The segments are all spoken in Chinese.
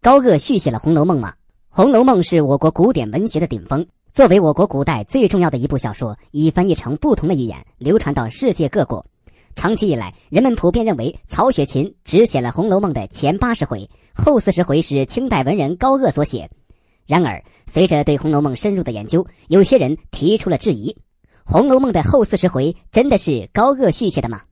高鹗续写了《红楼梦》吗？《红楼梦》是我国古典文学的顶峰，作为我国古代最重要的一部小说，已翻译成不同的语言，流传到世界各国。长期以来，人们普遍认为曹雪芹只写了《红楼梦》的前八十回，后四十回是清代文人高鹗所写。然而，随着对《红楼梦》深入的研究，有些人提出了质疑：《红楼梦》的后四十回真的是高鹗续写的吗？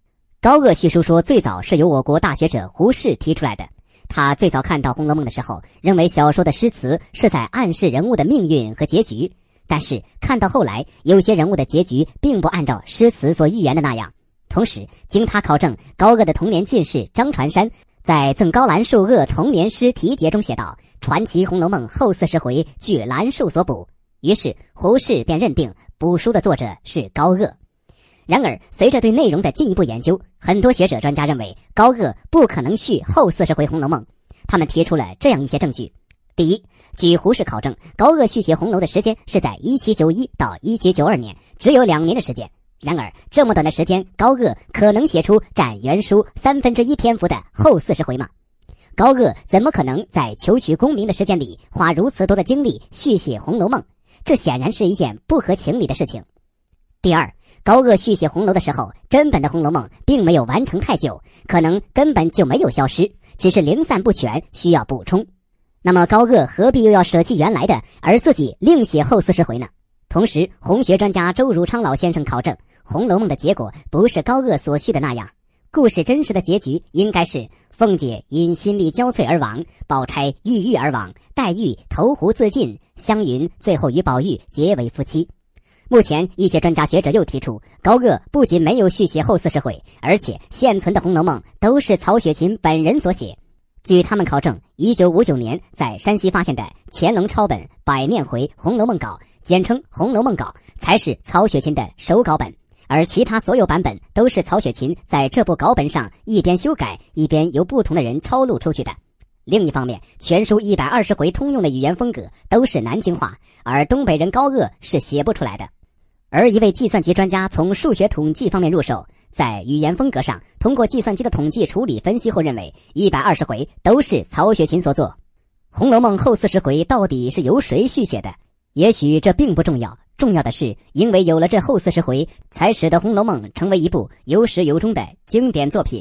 高鹗叙述说，最早是由我国大学者胡适提出来的。他最早看到《红楼梦》的时候，认为小说的诗词是在暗示人物的命运和结局。但是看到后来，有些人物的结局并不按照诗词所预言的那样。同时，经他考证，高鹗的童年进士张传山在《赠高兰树鄂童年诗题节》中写道：“传奇《红楼梦》后四十回据兰树所补。”于是胡适便认定补书的作者是高鹗。然而，随着对内容的进一步研究，很多学者专家认为高鹗不可能续后四十回《红楼梦》。他们提出了这样一些证据：第一，据胡适考证，高鹗续写《红楼》的时间是在一七九一到一七九二年，只有两年的时间。然而，这么短的时间，高鹗可能写出占原书三分之一篇幅的后四十回吗？高鹗怎么可能在求取功名的时间里花如此多的精力续写《红楼梦》？这显然是一件不合情理的事情。第二。高鹗续写红楼的时候，真本的《红楼梦》并没有完成太久，可能根本就没有消失，只是零散不全，需要补充。那么高鹗何必又要舍弃原来的，而自己另写后四十回呢？同时，红学专家周汝昌老先生考证，《红楼梦》的结果不是高鹗所叙的那样，故事真实的结局应该是凤姐因心力交瘁而亡，宝钗郁郁而亡，黛玉投湖自尽，湘云最后与宝玉结为夫妻。目前，一些专家学者又提出，高鹗不仅没有续写后四十回，而且现存的《红楼梦》都是曹雪芹本人所写。据他们考证，一九五九年在山西发现的乾隆抄本《百念回红楼梦稿》，简称《红楼梦稿》，才是曹雪芹的手稿本，而其他所有版本都是曹雪芹在这部稿本上一边修改，一边由不同的人抄录出去的。另一方面，全书一百二十回通用的语言风格都是南京话，而东北人高鄂是写不出来的。而一位计算机专家从数学统计方面入手，在语言风格上，通过计算机的统计处理分析后，认为一百二十回都是曹雪芹所作。《红楼梦》后四十回到底是由谁续写的？也许这并不重要，重要的是，因为有了这后四十回，才使得《红楼梦》成为一部有始有终的经典作品。